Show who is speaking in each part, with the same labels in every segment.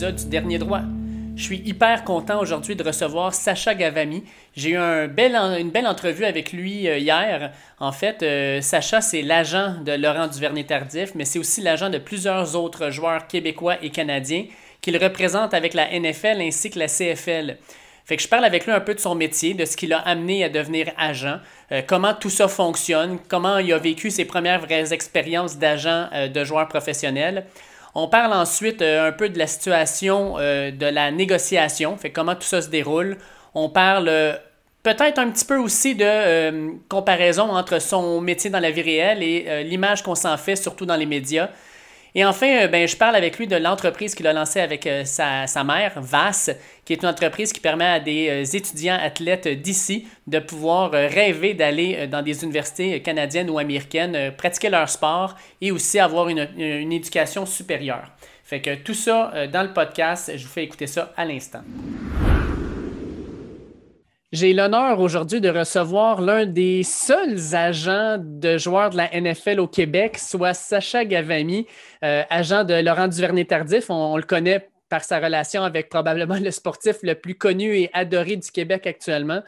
Speaker 1: du Dernier Droit. Je suis hyper content aujourd'hui de recevoir Sacha Gavami. J'ai eu une belle entrevue avec lui euh, hier. En fait, euh, Sacha, c'est l'agent de Laurent Duvernay-Tardif, mais c'est aussi l'agent de plusieurs autres joueurs québécois et canadiens qu'il représente avec la NFL ainsi que la CFL. Fait que je parle avec lui un peu de son métier, de ce qui l'a amené à devenir agent, euh, comment tout ça fonctionne, comment il a vécu ses premières vraies expériences d'agent de joueurs professionnels. On parle ensuite euh, un peu de la situation euh, de la négociation, fait comment tout ça se déroule. On parle euh, peut-être un petit peu aussi de comparaison entre son métier dans la vie réelle et l'image qu'on s'en fait, surtout dans les médias. Et enfin, euh, ben, je parle avec lui de l'entreprise qu'il a lancée avec euh, sa, mère, VAS, qui est une entreprise qui permet à des euh, étudiants athlètes d'ici de pouvoir rêver d'aller dans des universités canadiennes ou américaines, pratiquer leur sport et aussi avoir une, une éducation supérieure. Fait que tout ça dans le podcast, je vous fais écouter ça à l'instant. J'ai l'honneur aujourd'hui de recevoir l'un des seuls agents de joueurs de la NFL au Québec, soit Sacha Gavami, euh, agent de Laurent Duvernay-Tardif. On, le connaît par sa relation avec probablement le sportif le plus connu et adoré du Québec actuellement.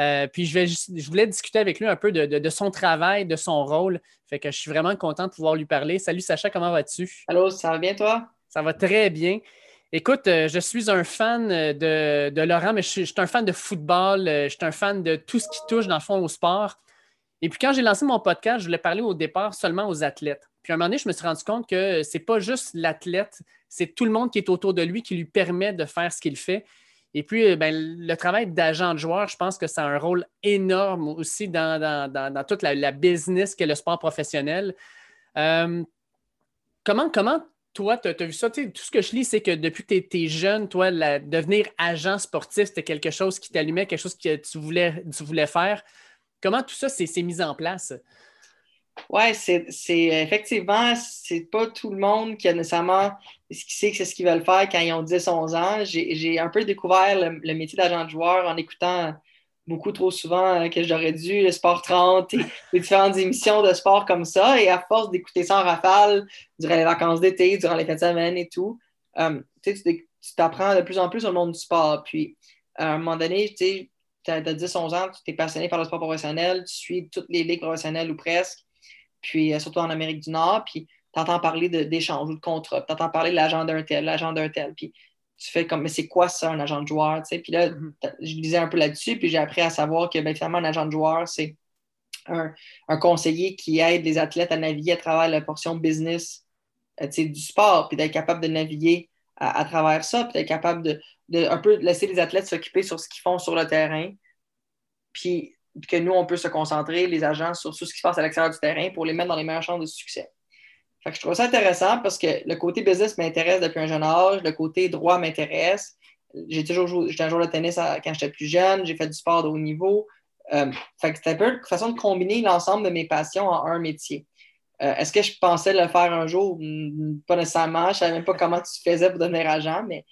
Speaker 1: Euh, puis je, vais, je voulais discuter avec lui un peu de, de, son travail, de son rôle. Fait que je suis vraiment content de pouvoir lui parler. Salut Sacha, comment vas-tu?
Speaker 2: Allô, ça va bien toi?
Speaker 1: Ça va très bien. Écoute, euh, je suis un fan euh, de, Laurent, mais je suis, un fan de football, euh, je suis un fan de tout ce qui touche, dans le fond, au sport. Et puis, quand j'ai lancé mon podcast, je voulais parler au départ seulement aux athlètes. Puis, à un moment donné, je me suis rendu compte que c'est pas juste l'athlète, c'est tout le monde qui est autour de lui qui lui permet de faire ce qu'il fait. Et puis, ben, le travail d'agent de joueur, je pense que ça a un rôle énorme aussi dans, toute la, business qu'est le sport professionnel. comment, comment toi, tu as, vu ça? tout ce que je lis, c'est que depuis que tu étais jeune, toi, devenir agent sportif, c'était quelque chose qui t'allumait, quelque chose que tu voulais, tu voulais faire. Comment tout ça s'est mis en place?
Speaker 2: Oui, c'est effectivement, c'est pas tout le monde qui a nécessairement ce qui sait que c'est ce qu'ils veulent faire quand ils ont 10-11 ans. J'ai un peu découvert le, le métier d'agent de joueur en écoutant beaucoup trop souvent euh, que j'aurais dû, le Sport 30 et les différentes émissions de sport comme ça. Et à force d'écouter ça en rafale durant les vacances d'été, durant les fins de semaine et tout, euh, tu t'apprends de plus en plus le monde du sport. Puis, à un moment donné, tu as 10-11 ans, tu es passionné par le sport professionnel, tu suis toutes les ligues professionnelles ou presque, puis euh, surtout en Amérique du Nord, puis tu entends parler d'échanges ou de contrats, tu entends parler de l'agent d'un tel, l'agent d'un tel. Puis tu fais comme, mais c'est quoi ça, un agent de joueur? Puis là, mm-hmm. je lisais un peu là-dessus, puis j'ai appris à savoir que ben, finalement, un agent de joueur, c'est un, conseiller qui aide les athlètes à naviguer à travers la portion business euh, du sport, puis d'être capable de naviguer à, travers ça, puis d'être capable de, de, un peu laisser les athlètes s'occuper sur ce qu'ils font sur le terrain, puis que nous, on peut se concentrer, les agents, sur, sur ce qui se passe à l'extérieur du terrain pour les mettre dans les meilleures chances de succès je trouve ça intéressant parce que le côté business m'intéresse depuis un jeune âge, le côté droit m'intéresse. J'ai toujours joué, j'étais un joueur tennis quand j'étais plus jeune, j'ai fait du sport de haut niveau. Euh, c'est un peu une façon de combiner l'ensemble de mes passions en un métier. Euh, est-ce que je pensais le faire un jour? Hmm, pas nécessairement. Je ne savais même pas comment tu faisais pour devenir agent, mais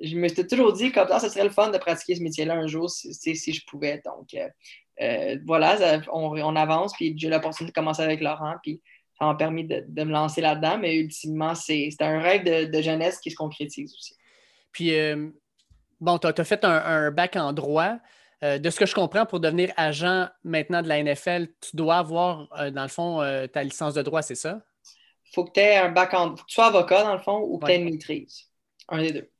Speaker 2: je me suis toujours dit comme ça, ce serait le fun de pratiquer ce métier-là un jour si, si, je pouvais. Donc, euh, voilà, on, on, avance, puis j'ai l'opportunité de commencer avec Laurent, puis ça m'a permis de, me lancer là-dedans, mais ultimement, c'est un rêve de, jeunesse qui se concrétise aussi.
Speaker 1: Puis, euh, bon, tu as, fait un, bac en droit. Euh, de ce que je comprends, pour devenir agent maintenant de la NFL, tu dois avoir, euh, dans le fond, ta licence de droit, c'est ça?
Speaker 2: Il faut que tu aies un bac en droit. tu sois avocat, dans le fond, ou que tu aies une maîtrise. Un des deux.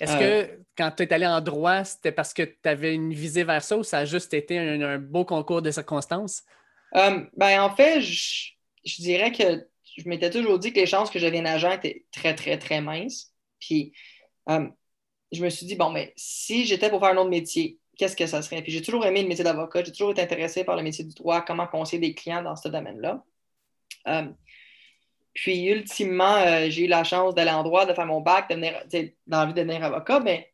Speaker 1: Est-ce que quand tu es allé en droit, c'était parce que tu avais une visée vers ça ou ça a juste été un, beau concours de circonstances?
Speaker 2: ben, en fait, je, je dirais que je m'étais toujours dit que les chances que je devienne agent étaient très, très, très minces. Puis, euh, je me suis dit, bon, mais si j'étais pour faire un autre métier, qu'est-ce que ça serait? Puis, j'ai toujours aimé le métier d'avocat. J'ai toujours été intéressé par le métier du droit, comment conseiller des clients dans ce domaine-là. Euh, puis, ultimement, euh, j'ai eu la chance d'aller en droit, de faire mon bac, de l'envie de devenir avocat. Mais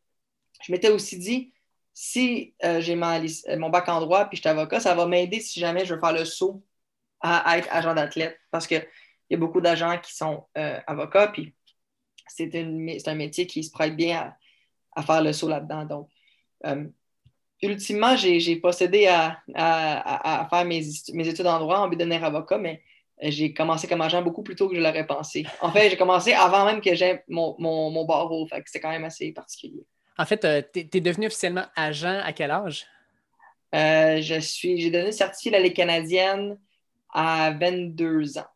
Speaker 2: je m'étais aussi dit, si j'ai mon bac en droit puis je suis avocat, ça va m'aider si jamais je veux faire le saut à, être agent d'athlète parce qu'il y a beaucoup d'agents qui sont euh, avocats, puis c'est un métier qui se prête bien à, faire le saut là-dedans. Donc, euh, ultimement, j'ai procédé à, faire mes, études en droit en but de devenir avocat, mais j'ai commencé comme agent beaucoup plus tôt que je l'aurais pensé. En fait, j'ai commencé avant même que j'aie mon, mon, barreau. Fait que c'était quand même assez particulier.
Speaker 1: En fait, euh, tu es, devenu officiellement agent à quel âge?
Speaker 2: Euh, je suis, j'ai donné certifié la Ligue canadienne à 22 ans.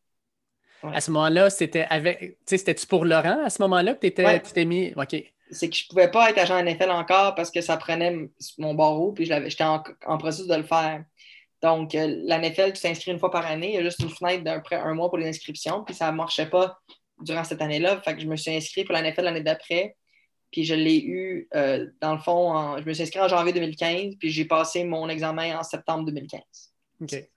Speaker 1: À ce moment-là, c'était avec. C'était-tu pour Laurent à ce moment-là que tu t'es mis? OK.
Speaker 2: C'est que je ne pouvais pas être agent NFL encore parce que ça prenait mon barreau, puis j'étais en, en, processus de le faire. Donc, euh, la NFL, tu t'inscris une fois par année. Il y a juste une fenêtre d'un un mois pour les inscriptions, puis ça ne marchait pas durant cette année-là. Fait que je me suis inscrit pour la NFL l'année d'après. Puis je l'ai eu, euh, dans le fond, je me suis inscrit en janvier 2015, puis j'ai passé mon examen en septembre 2015.
Speaker 1: OK.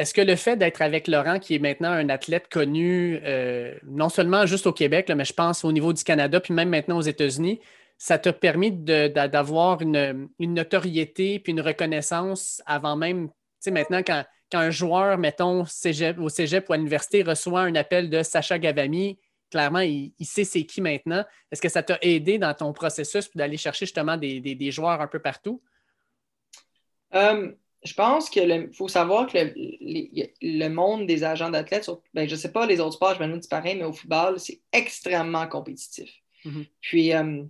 Speaker 1: Est-ce que le fait d'être avec Laurent, qui est maintenant un athlète connu, euh, non seulement juste au Québec, mais je pense au niveau du Canada, puis même maintenant aux États-Unis, ça t'a permis d'avoir une, notoriété puis une reconnaissance avant même, tu sais, maintenant, quand, un joueur, mettons, au cégep ou à l'université, reçoit un appel de Sacha Gavami, clairement, il, sait c'est qui maintenant. Est-ce que ça t'a aidé dans ton processus d'aller chercher justement des, joueurs un peu partout?
Speaker 2: Euh, je pense qu'il faut savoir que le, monde des agents d'athlètes, ben, je ne sais pas les autres sports, je vais nous pareil, mais au football, c'est extrêmement compétitif. Mm-hmm. Puis, euh,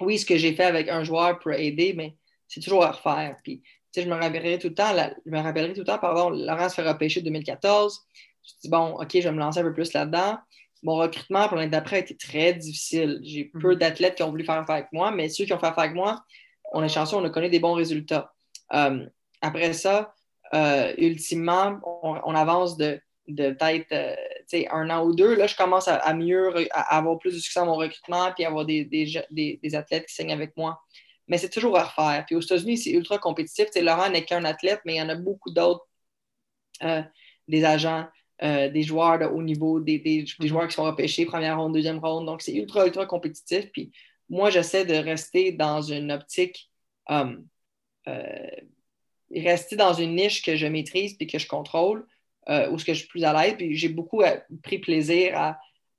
Speaker 2: oui, ce que j'ai fait avec un joueur pour aider, mais c'est toujours à refaire. Puis, je me rappellerai tout le temps, je me rappellerai tout le temps, pardon, Laurent se fait repêcher 2014. Je me dis, bon, OK, je vais me lancer un peu plus là-dedans mon recrutement pour l'année d'après a été très difficile. J'ai mhm. peu d'athlètes qui ont voulu faire affaire avec moi, mais ceux qui ont fait affaire avec moi, on est chanceux, on a connu des bons résultats. Euh, après ça, euh, ultimement, on, avance de, peut-être euh, un an ou deux. Là, je commence à, mieux à avoir plus de succès dans mon recrutement puis avoir des, athlètes qui signent avec moi. Mais c'est toujours à refaire. Puis aux États-Unis, c'est ultra compétitif. Laurent n'est qu'un athlète, mais il y en a beaucoup d'autres, des agents, euh, des joueurs de haut niveau, des, joueurs qui sont repêchés première ronde, deuxième ronde. Donc, c'est ultra, ultra compétitif. Puis moi, j'essaie de rester dans une optique, euh, euh, rester dans une niche que je maîtrise puis que je contrôle, où ce que je suis plus à l'aise. Puis j'ai beaucoup pris plaisir à,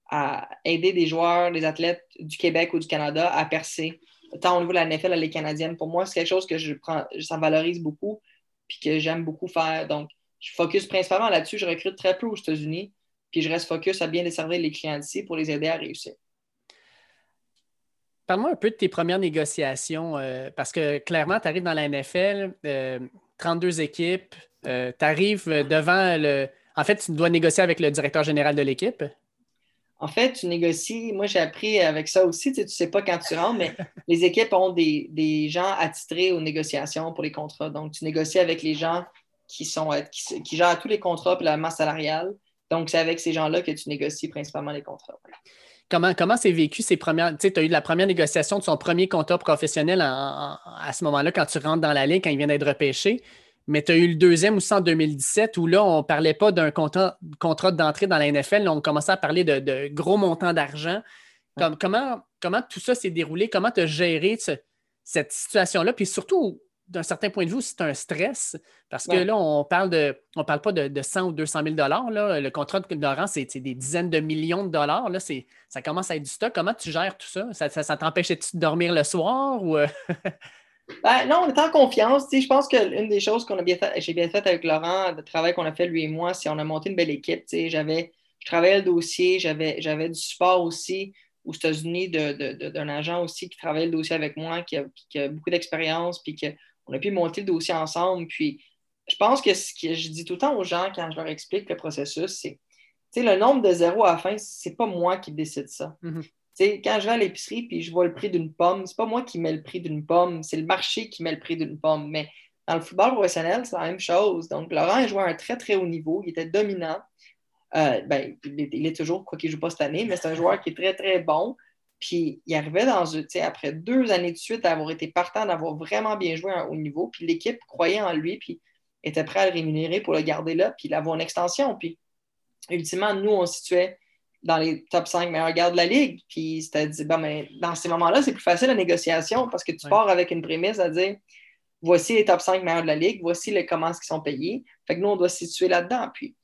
Speaker 2: à, aider des joueurs, des athlètes du Québec ou du Canada à percer, tant au niveau de la NFL, à les canadienne. Pour moi, c'est quelque chose que je prends, ça valorise beaucoup puis que j'aime beaucoup faire. Donc, je focus principalement là-dessus. Je recrute très peu aux États-Unis, puis je reste focus à bien desservir les clients d'ici pour les aider à réussir.
Speaker 1: Parle-moi un peu de tes premières négociations, euh, parce que clairement, tu arrives dans la NFL, 32 euh, équipes, euh, tu arrives devant le. En fait, tu dois négocier avec le directeur général de l'équipe.
Speaker 2: En fait, tu négocies. Moi, j'ai appris avec ça aussi. Tu ne sais, pas quand tu rentres, mais les équipes ont des, des, gens attitrés aux négociations pour les contrats. Donc, tu négocies avec les gens qui, sont, euh, qui, gèrent tous les contrats et la masse salariale. Donc, c'est avec ces gens-là que tu négocies principalement les contrats.
Speaker 1: Comment, comment c'est vécu ces premières. Tu sais, as eu la première négociation de son premier contrat professionnel à ce moment-là, quand tu rentres dans la ligue, quand il vient d'être repêché. Mais tu as eu le deuxième aussi en 2017 où là, on ne parlait pas d'un contrat, contrat d'entrée dans la NFL. on commençait à parler de, gros montants d'argent. comment, comment tout ça s'est déroulé? Comment tu as géré cette situation-là? Puis surtout, d'un certain point de vue, c'est un stress parce que là, on parle de, on parle pas de, 100 ou 200 000 là. Le contrat de Laurent, c'est des dizaines de millions de dollars. Là. Ça commence à être du stock. Comment tu gères tout ça? Ça, ça, t'empêchait de dormir le soir? Ou... Euh?
Speaker 2: ben, non, on est en confiance. je pense qu'une des choses qu'on a bien fait, j'ai bien fait avec Laurent, le travail qu'on a fait lui et moi, c'est qu'on a monté une belle équipe. J'avais, je travaillais le dossier, j'avais, du support aussi aux États-Unis d'un agent aussi qui travaillait le dossier avec moi, qui a, qui a beaucoup d'expérience, puis que on a pu monter le dossier ensemble. Puis je pense que ce que je dis tout le temps aux gens quand je leur explique le processus, c'est le nombre de zéros à la fin, c'est pas moi qui décide ça. Mhm. Quand je vais à l'épicerie puis je vois le prix d'une pomme, c'est pas moi qui mets le prix d'une pomme, c'est le marché qui met le prix d'une pomme. Mais dans le football professionnel, c'est la même chose. Donc, Laurent a joué à un très, très haut niveau. Il était dominant. Euh, ben, il, est, toujours, quoi qu'il ne joue pas cette année, mais c'est un joueur qui est très, très bon. Puis il arrivait dans, après deux années de suite d'avoir été partant, d'avoir vraiment bien joué à un haut niveau. Puis l'équipe croyait en lui, puis était prêt à le rémunérer pour le garder là, puis l'avoir en extension. Puis ultimement, nous, on se situait dans les top 5 meilleurs gardes de la ligue. Puis c'était dit, ben, mais dans ces moments-là, c'est plus facile la négociation parce que tu pars avec une prémisse à dire voici les top 5 meilleurs de la ligue, voici les commences qui sont payés. Fait que nous, on doit se situer là-dedans. Puis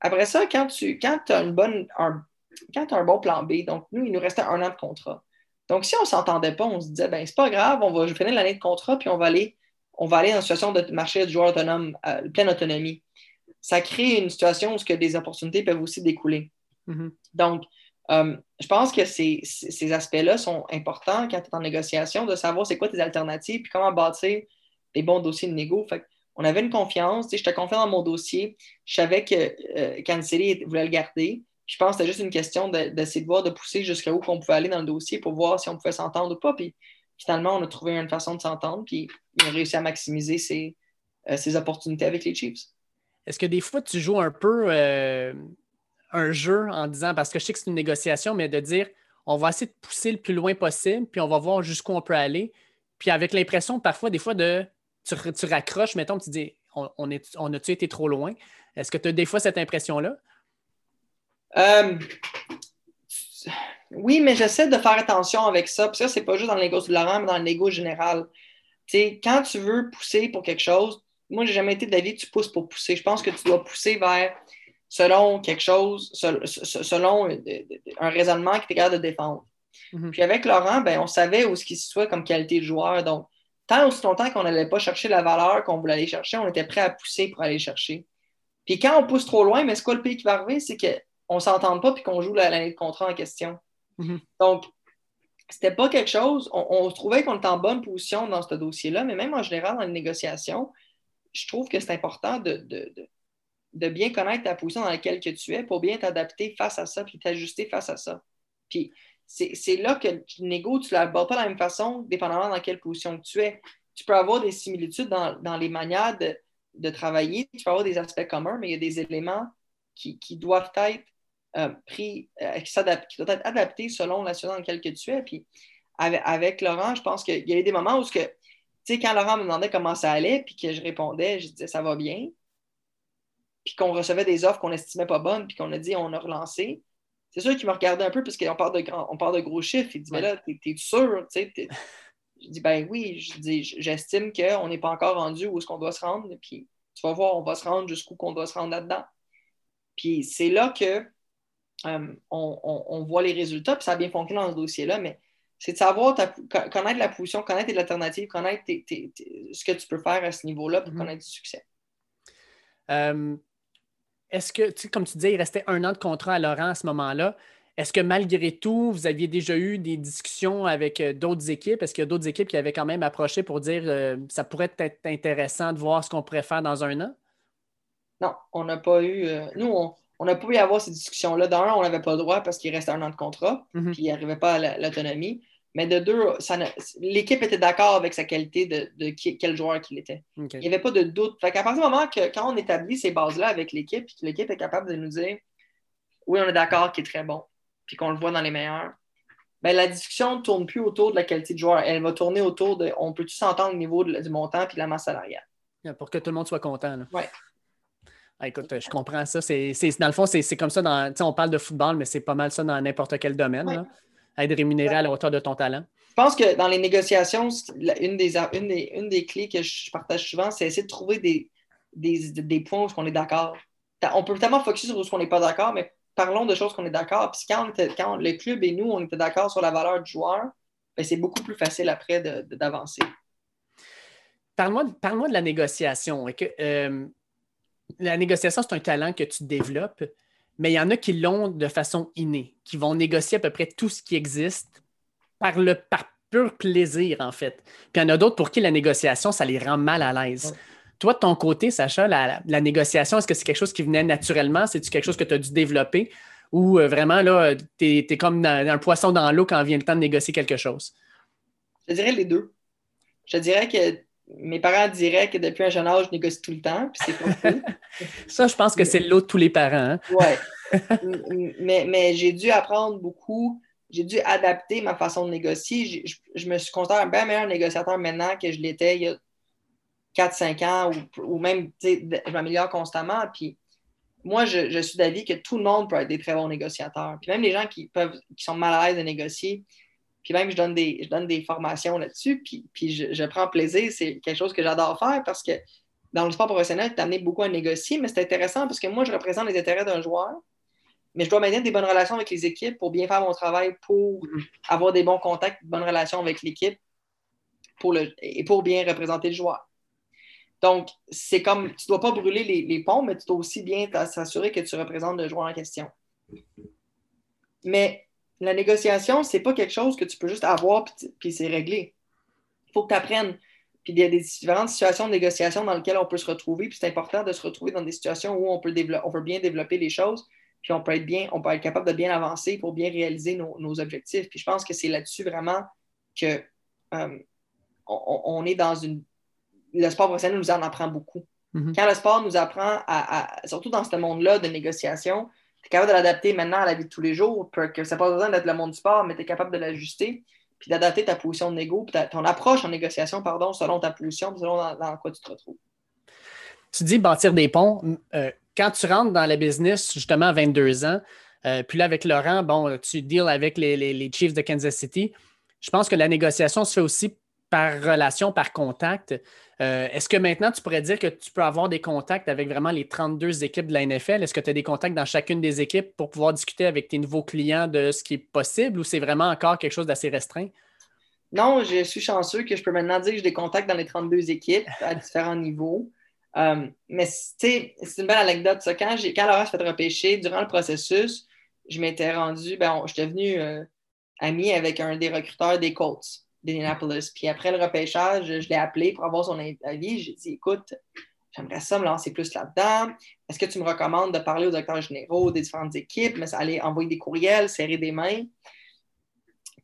Speaker 2: après ça, quand tu quand as une bonne, quand tu as un bon plan B, donc nous, il nous restait un an de contrat. Donc, si on ne s'entendait pas, on se disait, ben c'est pas grave, on va finir l'année de contrat, puis on va aller, on va aller dans une situation de marché de joueur autonome, euh, pleine autonomie. ça crée une situation où ce que des opportunités peuvent aussi découler.
Speaker 1: Mhm.
Speaker 2: Donc, euh, je pense que ces, ces aspects-là sont importants quand tu es en négociation, de savoir c'est quoi tes alternatives puis comment bâtir des bons dossiers de négo. Fait on avait une confiance, j'étais confiant dans mon dossier, je savais que euh, Kansas voulait le garder. Je pense que c'était juste une question d'essayer de, voir, de pousser jusqu'à où on pouvait aller dans le dossier pour voir si on pouvait s'entendre ou pas. Puis finalement, on a trouvé une façon de s'entendre, puis on a réussi à maximiser ses, ses opportunités avec les Chiefs.
Speaker 1: Est-ce que des fois, tu joues un peu euh, un jeu en disant, parce que je sais que c'est une négociation, mais de dire, on va essayer de pousser le plus loin possible, puis on va voir jusqu'où on peut aller. Puis avec l'impression parfois, des fois, de tu, raccroches, mettons, tu dis, on, on a-tu été trop loin? Est-ce que tu as des fois cette impression-là?
Speaker 2: Euh, oui, mais j'essaie de faire attention avec ça. Puis ça, c'est pas juste dans le négo de Laurent, mais dans le négo général. sais, quand tu veux pousser pour quelque chose, moi, j'ai jamais été d'avis que tu pousses pour pousser. Je pense que tu dois pousser vers selon quelque chose, selon un raisonnement qui est capable de défendre. Mhm. Puis avec Laurent, ben, on savait où ce qui se soit comme qualité de joueur. Donc, tant aussi longtemps qu'on n'allait pas chercher la valeur qu'on voulait aller chercher, on était prêt à pousser pour aller chercher. Puis quand on pousse trop loin, mais c'est quoi le pays qui va arriver? C'est qu'on ne s'entende pas puis qu'on joue l'année de contrat en question.
Speaker 1: Mhm.
Speaker 2: Donc, c'était pas quelque chose. On, on trouvait qu'on était en bonne position dans ce dossier-là, mais même en général, dans les négociations, je trouve que c'est important de, de, bien connaître ta position dans laquelle tu es pour bien t'adapter face à ça, puis t'ajuster face à ça. Puis c'est là que le négo, tu ne l'abordes pas de la même façon, dépendamment dans quelle position tu es. Tu peux avoir des similitudes dans, les manières de, travailler, tu peux avoir des aspects communs, mais il y a des éléments qui, doivent être euh, pris, euh, qui, doivent être adaptés selon la situation dans laquelle tu es. Puis avec, Laurent, je pense qu'il y a eu des moments où ce que sais, quand Laurent me demandait comment ça allait, puis que je répondais, je disais ça va bien, puis qu'on recevait des offres qu'on estimait pas bonnes, puis qu'on a dit on a relancé, c'est sûr qu'il me regardait un peu parce qu'on parle de on parle de gros chiffres. Il dit, mais là, t'es, sûr? Je dis, ben oui, je dis, j'estime qu'on n'est pas encore rendu où est-ce qu'on doit se rendre, puis tu vas voir, on va se rendre jusqu'où qu'on doit se rendre là-dedans. Puis c'est là que euh, on, voit les résultats, puis ça a bien fonctionné dans ce dossier-là, mais c'est de savoir connaître la position, connaître l'alternative, connaître ce que tu peux faire à ce niveau-là pour mhm. connaître du succès.
Speaker 1: Euh, est-ce que, comme tu disais, il restait un an de contrat à Laurent à ce moment-là. Est-ce que malgré tout, vous aviez déjà eu des discussions avec euh, d'autres équipes? Est-ce qu'il y a d'autres équipes qui avaient quand même approché pour dire euh, ça pourrait être intéressant de voir ce qu'on pourrait faire dans un an?
Speaker 2: Non, on n'a pas eu. nous, on n'a pas pu avoir ces discussions-là. D'un, on n'avait pas le droit parce qu'il restait un an de contrat, mhm. puis il n'arrivait pas à l'autonomie. Mais de deux, l'équipe était d'accord avec sa qualité de, quel joueur qu'il était. Il n'y avait pas de doute. Fait qu'à partir du moment que quand on établit ces bases-là avec l'équipe, puis que l'équipe est capable de nous dire oui, on est d'accord qu'il est très bon, puis qu'on le voit dans les meilleurs, ben, la discussion ne tourne plus autour de la qualité de joueur. Elle va tourner autour de on peut-tu s'entendre au niveau du montant puis de la masse salariale?
Speaker 1: Pour que tout le monde soit content.
Speaker 2: Oui.
Speaker 1: Ah, écoute, je comprends ça. C'est, dans le fond, c'est, comme ça. Dans, on parle de football, mais c'est pas mal ça dans n'importe quel domaine. Être rémunéré à la hauteur de ton talent.
Speaker 2: Je pense que dans les négociations, une des, une des, clés que je partage souvent, c'est essayer de trouver des, des, points où on est d'accord. On peut tellement focuser sur où on n'est pas d'accord, mais parlons de choses qu'on est d'accord. Puis quand, quand, le club et nous, on était d'accord sur la valeur du joueur, ben, c'est beaucoup plus facile après d'avancer.
Speaker 1: Parle-moi parle de la négociation. Que, euh, la négociation, c'est un talent que tu développes, mais il y en a qui l'ont de façon innée, qui vont négocier à peu près tout ce qui existe par le par pur plaisir, en fait. Puis il y en a d'autres pour qui la négociation, ça les rend mal à l'aise. Toi, de ton côté, Sacha, la, négociation, est-ce que c'est quelque chose qui venait naturellement? C'est-tu quelque chose que tu as dû développer? Ou euh, vraiment, là, tu es, comme un poisson dans l'eau quand vient le temps de négocier quelque chose?
Speaker 2: Je dirais les deux. Je dirais que mes parents diraient que depuis un jeune âge, je négocie tout le temps, puis c'est pas
Speaker 1: Ça, je pense que c'est l'autre de tous les parents. Hein.
Speaker 2: Oui. mais, mais j'ai dû apprendre beaucoup, j'ai dû adapter ma façon de négocier. Je, me suis considéré un bien meilleur négociateur maintenant que je l'étais il y a 4-5 ans, ou, ou même, je m'améliore constamment. Puis moi, je, je suis d'avis que tout le monde peut être des très bons négociateurs. Puis même les gens qui, peuvent, qui sont mal à l'aise de négocier, puis même, je donne des, je donne des formations là-dessus, puis, puis je, prends plaisir. C'est quelque chose que j'adore faire parce que dans le sport professionnel, tu amené beaucoup à négocier, mais c'est intéressant parce que moi, je représente les intérêts d'un joueur, mais je dois maintenir des bonnes relations avec les équipes pour bien faire mon travail, pour avoir des bons contacts, de bonnes relations avec l'équipe pour le, et pour bien représenter le joueur. Donc, c'est comme, tu ne dois pas brûler les, ponts, mais tu dois aussi bien s'assurer que tu représentes le joueur en question. Mais la négociation, ce n'est pas quelque chose que tu peux juste avoir puis, c'est réglé. Il faut que tu apprennes. Puis il y a des différentes situations de négociation dans lesquelles on peut se retrouver. Puis c'est important de se retrouver dans des situations où on peut, on peut bien développer les choses. Puis on peut être bien, on peut être capable de bien avancer pour bien réaliser nos, objectifs. Puis je pense que c'est là-dessus vraiment que euh, on, est dans une. Le sport professionnel nous en apprend beaucoup. Mm-hmm. Quand le sport nous apprend, à, surtout dans ce monde-là de négociation, es capable de l'adapter maintenant à la vie de tous les jours, que ça n'a pas besoin d'être le monde du sport, mais tu es capable de l'ajuster, puis d'adapter ta position de négo, puis ton approche en négociation, pardon, selon ta position, selon dans, quoi tu te retrouves.
Speaker 1: Tu dis bâtir des ponts. Euh, quand tu rentres dans le business, justement, à 22 ans, euh, puis là, avec Laurent, bon, tu deals avec les, les, Chiefs de Kansas City. Je pense que la négociation se fait aussi par relation, par contact. Euh, est-ce que maintenant, tu pourrais dire que tu peux avoir des contacts avec vraiment les 32 équipes de la NFL? Est-ce que tu as des contacts dans chacune des équipes pour pouvoir discuter avec tes nouveaux clients de ce qui est possible ou c'est vraiment encore quelque chose d'assez restreint?
Speaker 2: Non, je suis chanceux que je peux maintenant dire que j'ai des contacts dans les 32 équipes à différents niveaux. Euh, mais c'est une belle anecdote. Ça. Quand, quand Laurent s'est fait repêcher, durant le processus, je m'étais rendu, ben, j'étais venu euh, ami avec un des recruteurs des Colts d'Indianapolis. Puis après le repêchage, je, l'ai appelé pour avoir son avis. J'ai dit écoute, j'aimerais ça me lancer plus là-dedans. Est-ce que tu me recommandes de parler aux directeurs généraux des différentes équipes, mais aller envoyer des courriels, serrer des mains?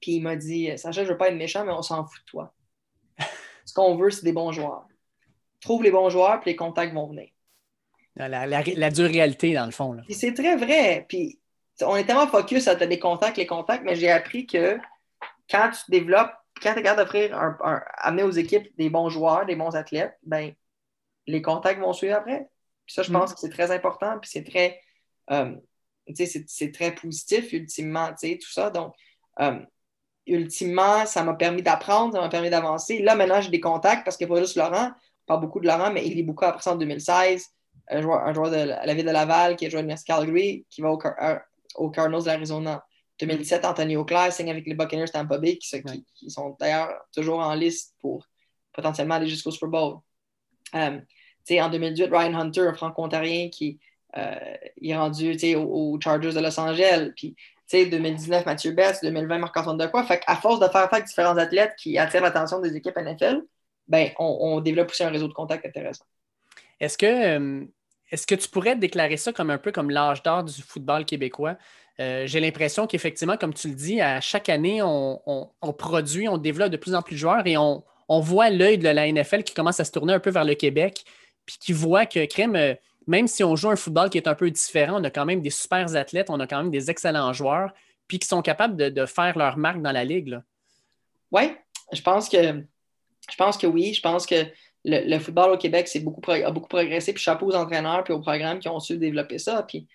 Speaker 2: Puis il m'a dit Sacha, je ne veux pas être méchant, mais on s'en fout de toi. Ce qu'on veut, c'est des bons joueurs. Trouve les bons joueurs, puis les contacts vont venir.
Speaker 1: La, dure réalité, dans le fond.
Speaker 2: Puis c'est très vrai. Puis on est tellement focus à les contacts, les contacts, mais j'ai appris que quand tu développes quand tu regardes d'offrir un, amener aux équipes des bons joueurs, des bons athlètes, ben, les contacts vont suivre après. Puis ça, je pense mm. que c'est très important, puis c'est très, euh, c'est très positif, ultimement, tout ça. Donc, euh, ultimement, ça m'a permis d'apprendre, ça m'a permis d'avancer. Là, maintenant, j'ai des contacts parce qu'il n'y a pas juste Laurent, on parle beaucoup de Laurent, mais il est beaucoup après ça en 2016. Un joueur, un joueur de la ville de Laval qui a joué à Calgary, qui va au, au Cardinals de l'Arizona. 2017, Anthony Auclair signe avec les Buccaneers Tampa Bay, qui, qui, sont d'ailleurs toujours en liste pour potentiellement aller jusqu'au Super Bowl. Euh, en 2018, Ryan Hunter, un franco-ontarien qui euh, est rendu aux, Chargers de Los Angeles. Puis 2019, Mathieu Betts, 2020, Marc-Antoine Decoy. Fait à force de faire avec différents athlètes qui attirent l'attention des équipes NFL, ben, on, développe aussi un réseau de contacts intéressant.
Speaker 1: Est-ce que, euh, est-ce que tu pourrais déclarer ça comme un peu comme l'âge d'or du football québécois? Euh, j'ai l'impression qu'effectivement, comme tu le dis, à chaque année, on, produit, on développe de plus en plus de joueurs et on, voit l'œil de la NFL qui commence à se tourner un peu vers le Québec, puis qui voit que Crème, euh, même si on joue un football qui est un peu différent, on a quand même des super athlètes, on a quand même des excellents joueurs, puis qui sont capables de, faire leur marque dans la ligue.
Speaker 2: Oui, je pense que je pense que oui. Je pense que le, football au Québec beaucoup, a beaucoup progressé. Puis chapeau aux entraîneurs puis aux programmes qui ont su développer ça. Puis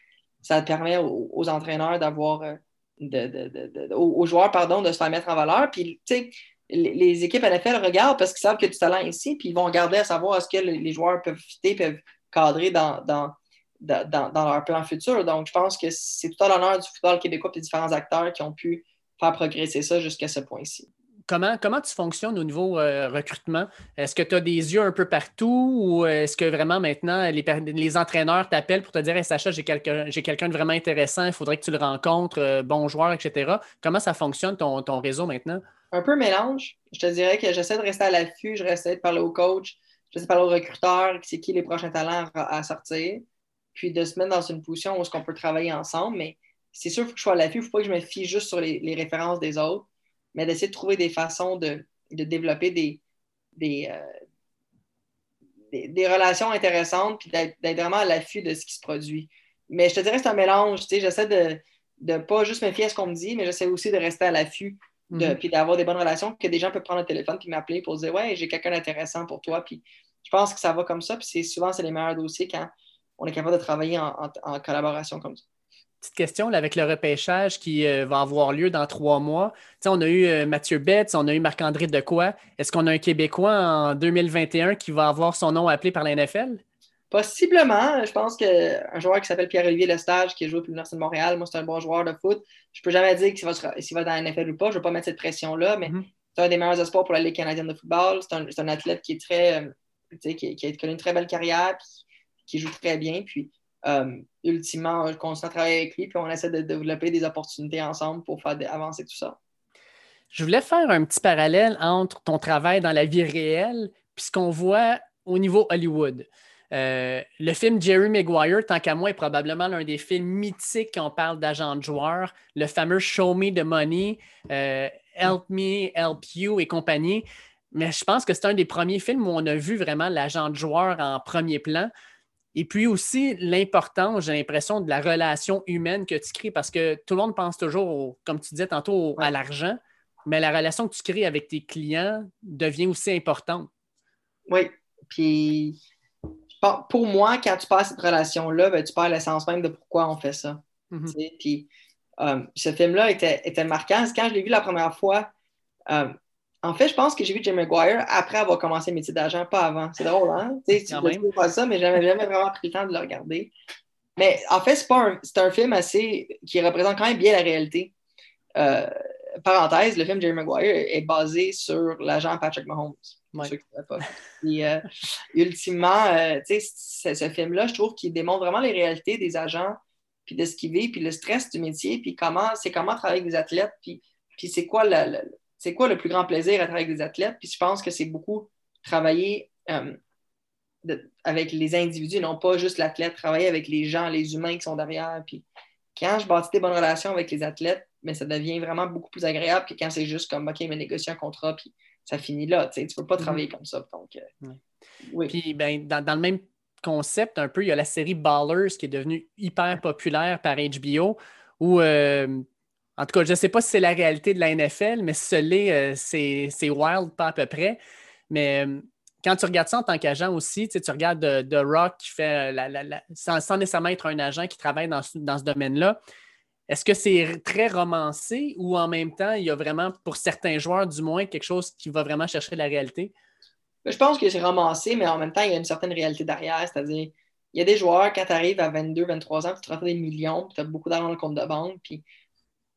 Speaker 2: ça permet aux, entraîneurs d'avoir, euh, aux, joueurs, pardon, de se faire mettre en valeur. Puis, tu sais, les, équipes NFL regardent parce qu'ils savent qu'il y a du talent ici, puis ils vont regarder à savoir est-ce que les joueurs peuvent fitter, peuvent cadrer dans, dans, leur plan futur. Donc, je pense que c'est tout à l'honneur du football québécois et des différents acteurs qui ont pu faire progresser ça jusqu'à ce point-ci.
Speaker 1: Comment, comment tu fonctionnes au niveau euh, recrutement? Est-ce que tu as des yeux un peu partout ou est-ce que vraiment maintenant les, entraîneurs t'appellent pour te dire Sacha, j'ai quelqu'un de vraiment intéressant, il faudrait que tu le rencontres, euh, bon joueur, etc. Comment ça fonctionne ton, réseau maintenant?
Speaker 2: Un peu mélange. Je te dirais que j'essaie de rester à l'affût, je reste de parler au coach, j'essaie de parler au recruteur, c'est qui les prochains talents à sortir, puis de se mettre dans une position où on peut travailler ensemble. Mais c'est sûr faut que je sois à l'affût, il ne faut pas que je me fie juste sur les références des autres mais d'essayer de trouver des façons de, développer des, euh, des, des, relations intéressantes puis d'être vraiment à l'affût de ce qui se produit. Mais je te dirais que c'est un mélange. J'essaie de ne pas juste me fier à ce qu'on me dit, mais j'essaie aussi de rester à l'affût mm puis d'avoir des bonnes relations, que des gens peuvent prendre le téléphone puis m'appeler pour dire Ouais, j'ai quelqu'un d'intéressant pour toi. Puis je pense que ça va comme ça. Puis souvent, c'est les meilleurs dossiers quand on est capable de travailler en collaboration comme ça.
Speaker 1: Petite question avec le repêchage qui euh, va avoir lieu dans trois mois. on a eu euh, Mathieu Betts, on a eu Marc-André Decoy. Est-ce qu'on a un Québécois en 2021 qui va avoir son nom appelé par la NFL?
Speaker 2: Possiblement. Je pense qu'un joueur qui s'appelle Pierre-Olivier Lestage, qui joue pour l'Université de Montréal, moi, c'est un bon joueur de foot. Je ne peux jamais dire s'il va, dans la NFL ou pas. Je ne vais pas mettre cette pression-là, mais mhm. c'est un des meilleurs espoirs pour la Ligue canadienne de football. C'est un, athlète qui est très, euh, qui, qui, a connu une très belle carrière, puis qui joue très bien. Puis, euh, ultimement, on continue avec lui, puis on essaie de développer des opportunités ensemble pour faire avancer tout ça.
Speaker 1: Je voulais faire un petit parallèle entre ton travail dans la vie réelle puis ce qu'on voit au niveau Hollywood. Euh, le film Jerry Maguire, tant qu'à moi, est probablement l'un des films mythiques quand on parle d'agent de joueur. Le fameux Show Me the Money, euh, Help Me, Help You et compagnie. Mais je pense que c'est un des premiers films où on a vu vraiment l'agent de joueur en premier plan. Et puis aussi l'importance, j'ai l'impression, de la relation humaine que tu crées parce que tout le monde pense toujours, comme tu disais tantôt, à l'argent, mais la relation que tu crées avec tes clients devient aussi importante.
Speaker 2: Oui. Puis pour moi, quand tu passes cette relation-là, ben, tu perds l'essence même de pourquoi on fait ça. Mhm. Puis euh, ce film-là était, était, marquant. Quand je l'ai vu la première fois, euh, en fait, je pense que j'ai vu Jim Maguire après avoir commencé le métier d'agent, pas avant. C'est drôle, hein? Tu sais, pas ça, mais j'avais jamais vraiment pris le temps de le regarder. Mais en fait, c'est un, un film assez qui représente quand même bien la réalité. Euh, parenthèse, le film Jerry Maguire est basé sur l'agent Patrick Mahomes. Et, euh, ultimement, euh, ce film-là, je trouve qu'il démontre vraiment les réalités des agents, puis de ce qu'ils vivent, puis le stress du métier, puis comment c'est comment travailler avec des athlètes, puis, puis c'est quoi le, c'est quoi le plus grand plaisir à travailler avec des athlètes? Puis je pense que c'est beaucoup travailler euh, avec les individus, non pas juste l'athlète, travailler avec les gens, les humains qui sont derrière. Puis quand je bâtis des bonnes relations avec les athlètes, mais ça devient vraiment beaucoup plus agréable que quand c'est juste comme OK, mais négocier un contrat, puis ça finit là. Tu ne peux pas travailler comme ça. Donc, euh,
Speaker 1: oui. Puis ben, dans, le même concept, un peu, il y a la série Ballers qui est devenue hyper populaire par HBO, où, euh, en tout cas, je ne sais pas si c'est la réalité de la NFL, mais ce l'est, euh, c'est wild, pas à peu près. Mais quand tu regardes ça en tant qu'agent aussi, tu, regardes The, Rock qui fait, la, sans, nécessairement être un agent qui travaille dans, dans ce domaine-là, est-ce que c'est très romancé ou en même temps, il y a vraiment, pour certains joueurs du moins, quelque chose qui va vraiment chercher la réalité?
Speaker 2: Je pense que c'est romancé, mais en même temps, il y a une certaine réalité derrière. C'est-à-dire, il y a des joueurs, quand tu arrives à 22, 23 ans, tu te des millions, tu as beaucoup d'argent dans le compte de banque, puis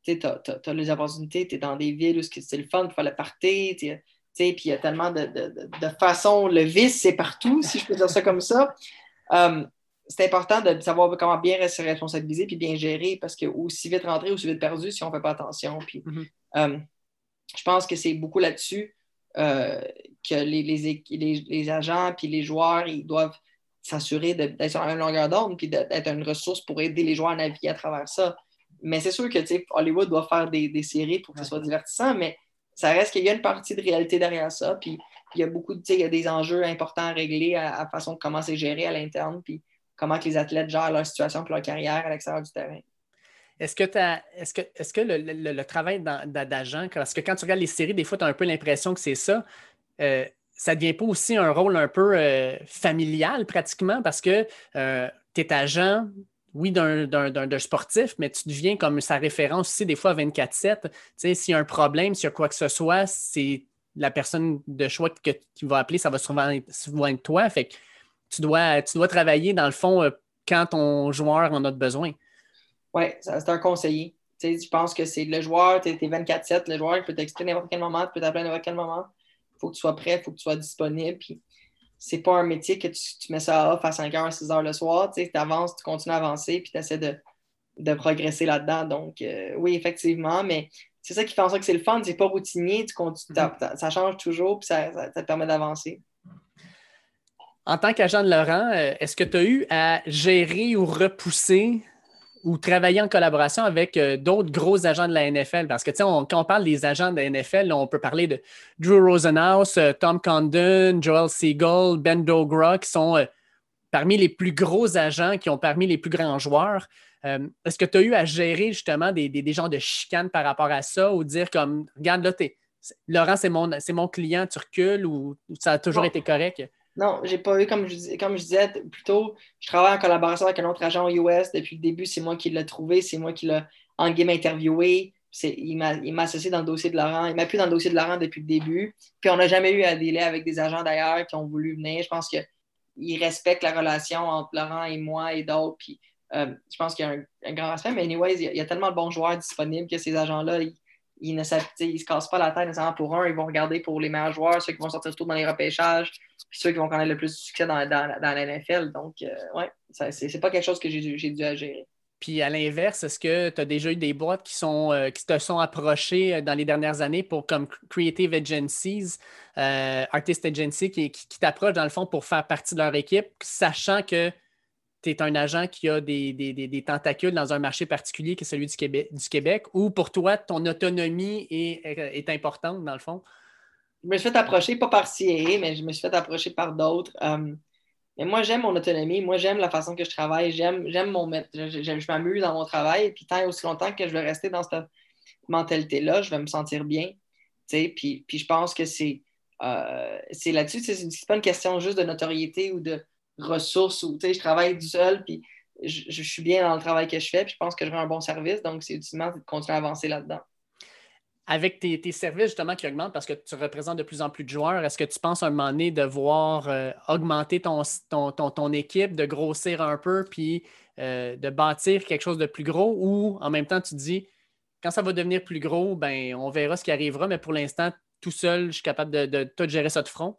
Speaker 2: tu as, les opportunités, tu es dans des villes où c'est le fun, tu fais le party, puis il y a tellement de, de, façons. Le vice, c'est partout, si je peux dire ça comme ça. Um, c'est important de savoir comment bien se responsabiliser puis bien gérer parce que aussi vite rentrer, aussi vite perdu si on ne fait pas attention. Puis, mm-hmm. euh, je pense que c'est beaucoup là-dessus euh, que les, les, agents puis les joueurs ils doivent s'assurer d'être sur une longueur d'onde puis d'être une ressource pour aider les joueurs à naviguer à travers ça. Mais c'est sûr que Hollywood doit faire des, séries pour que ce soit divertissant, mais ça reste qu'il y a une partie de réalité derrière ça. Puis il y a beaucoup de, il y a des enjeux importants à régler à, la façon de comment c'est géré à l'interne. Puis comment que les athlètes gèrent leur situation et leur carrière à l'extérieur du terrain.
Speaker 1: Est-ce que, est-ce que, est-ce que le, travail d'agent, parce que quand tu regardes les séries, des fois, tu as un peu l'impression que c'est ça, euh, ça ne devient pas aussi un rôle un peu euh, familial pratiquement parce que euh, tu es agent, oui, d'un, sportif, mais tu deviens comme sa référence aussi des fois 24-7. S'il y a un problème, s'il y a quoi que ce soit, c'est la personne de choix que, qui va appeler, ça va souvent souvent être toi. Fait que tu dois, tu dois travailler, dans le fond, euh, quand ton joueur en a besoin.
Speaker 2: Oui, c'est un conseiller. je pense que c'est le joueur, tu es, 24-7, le joueur il peut t'expliquer n'importe quel moment, tu peux t'appeler n'importe quel moment. Il faut que tu sois prêt, il faut que tu sois disponible. Puis c'est pas un métier que tu, mets ça off à 5 h, 6 h le soir. Tu avances, tu continues à avancer, puis tu essaies de, progresser là-dedans. Donc, euh, oui, effectivement, mais c'est ça qui fait en sorte que c'est le fun, c'est pas routinier, tu mm-hmm. ça change toujours, puis ça te permet d'avancer.
Speaker 1: En tant qu'agent de Laurent, euh, est-ce que tu as eu à gérer ou repousser ou travailler en collaboration avec euh, d'autres gros agents de la NFL? Parce que, tu sais, quand on parle des agents de la NFL, on peut parler de Drew Rosenhaus, euh, Tom Condon, Joel Siegel, Ben Dogra, qui sont parmi les plus gros agents, qui ont parmi les plus grands joueurs. Est-ce que tu as eu à gérer justement des, des, gens de chicane par rapport à ça ou dire comme, regarde, là, Laurent, c'est mon, mon client, tu recules ou, ça a toujours été correct?
Speaker 2: Non, j'ai pas eu, comme je, comme je disais plutôt, je travaille en collaboration avec un autre agent US depuis le début. C'est moi qui l'ai trouvé, c'est moi qui l'ai en game interviewé. Il m'a associé dans le dossier de Laurent. Il m'a plus dans le dossier de Laurent depuis le début. Puis on n'a jamais eu à délai avec des agents d'ailleurs qui ont voulu venir. Je pense qu'ils respectent la relation entre Laurent et moi et d'autres. Puis euh, je pense qu'il y a un, grand aspect. Mais anyways, il y, a, tellement de bons joueurs disponibles que ces agents-là, ils ne se cassent pas la tête nécessairement pour un, ils vont regarder pour les meilleurs joueurs, ceux qui vont sortir tôt dans les repêchages, puis ceux qui vont connaître le plus de succès dans, dans, la NFL. Donc, euh, ouais, c'est pas quelque chose que j'ai dû gérer.
Speaker 1: Puis à l'inverse, est-ce que tu as déjà eu des boîtes qui, sont, euh, qui te sont approchées euh, dans les dernières années pour comme Creative Agencies, euh, Artist Agency, qui, qui, t'approchent dans le fond pour faire partie de leur équipe, sachant que tu es un agent qui a des, tentacules dans un marché particulier qui est celui du Québec, du ou pour toi, ton autonomie est, importante dans le fond?
Speaker 2: Je me suis fait approcher, pas par CIA, mais je me suis fait approcher par d'autres. Mais moi, j'aime mon autonomie. Moi, j'aime la façon que je travaille. J'aime, mon maître. Je, m'amuse dans mon travail. Puis tant aussi longtemps que je vais rester dans cette mentalité-là, je vais me sentir bien. Puis, puis je pense que c'est, euh, c'est là-dessus. C'est pas une question juste de notoriété ou de ressources. Ou, je travaille du seul. Puis je, je, suis bien dans le travail que je fais. Puis je pense que je rends un bon service. Donc, c'est ultimement de continuer à avancer là-dedans
Speaker 1: avec tes, services justement qui augmentent parce que tu représentes de plus en plus de joueurs, est-ce que tu penses à un moment donné de voir euh, augmenter ton, ton, équipe, de grossir un peu, puis euh, de bâtir quelque chose de plus gros? Ou en même temps tu te dis quand ça va devenir plus gros, ben on verra ce qui arrivera, mais pour l'instant, tout seul, je suis capable de, de tout gérer ça de front?